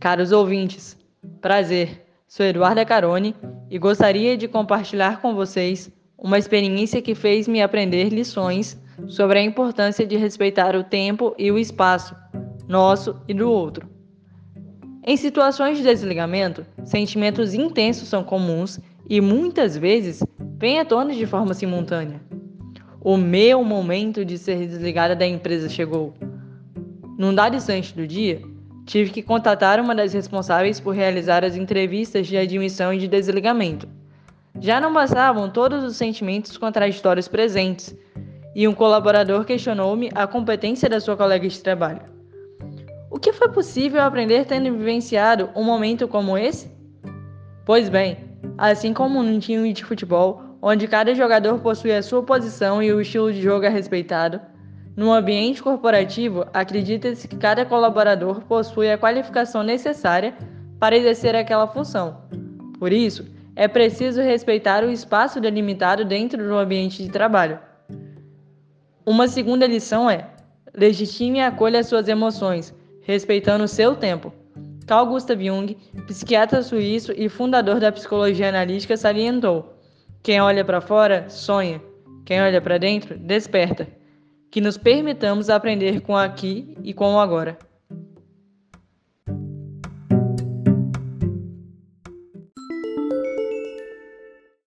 Caros ouvintes, prazer. Sou Eduarda Carone e gostaria de compartilhar com vocês uma experiência que fez me aprender lições sobre a importância de respeitar o tempo e o espaço, nosso e do outro. Em situações de desligamento, sentimentos intensos são comuns e muitas vezes vêm à tona de forma simultânea. O meu momento de ser desligada da empresa chegou. Num dado instante do dia, tive que contatar uma das responsáveis por realizar as entrevistas de admissão e de desligamento. Já não bastavam todos os sentimentos contraditórios presentes, e um colaborador questionou-me a competência da sua colega de trabalho. O que foi possível aprender tendo vivenciado um momento como esse? Pois bem, assim como num time de futebol, onde cada jogador possui a sua posição e o estilo de jogo é respeitado, no ambiente corporativo, acredita-se que cada colaborador possui a qualificação necessária para exercer aquela função. Por isso, é preciso respeitar o espaço delimitado dentro do ambiente de trabalho. Uma segunda lição é: legitime e acolha suas emoções, respeitando o seu tempo. Carl Gustav Jung, psiquiatra suíço e fundador da psicologia analítica, salientou: quem olha para fora sonha, quem olha para dentro desperta que nos permitamos aprender com aqui e com o agora.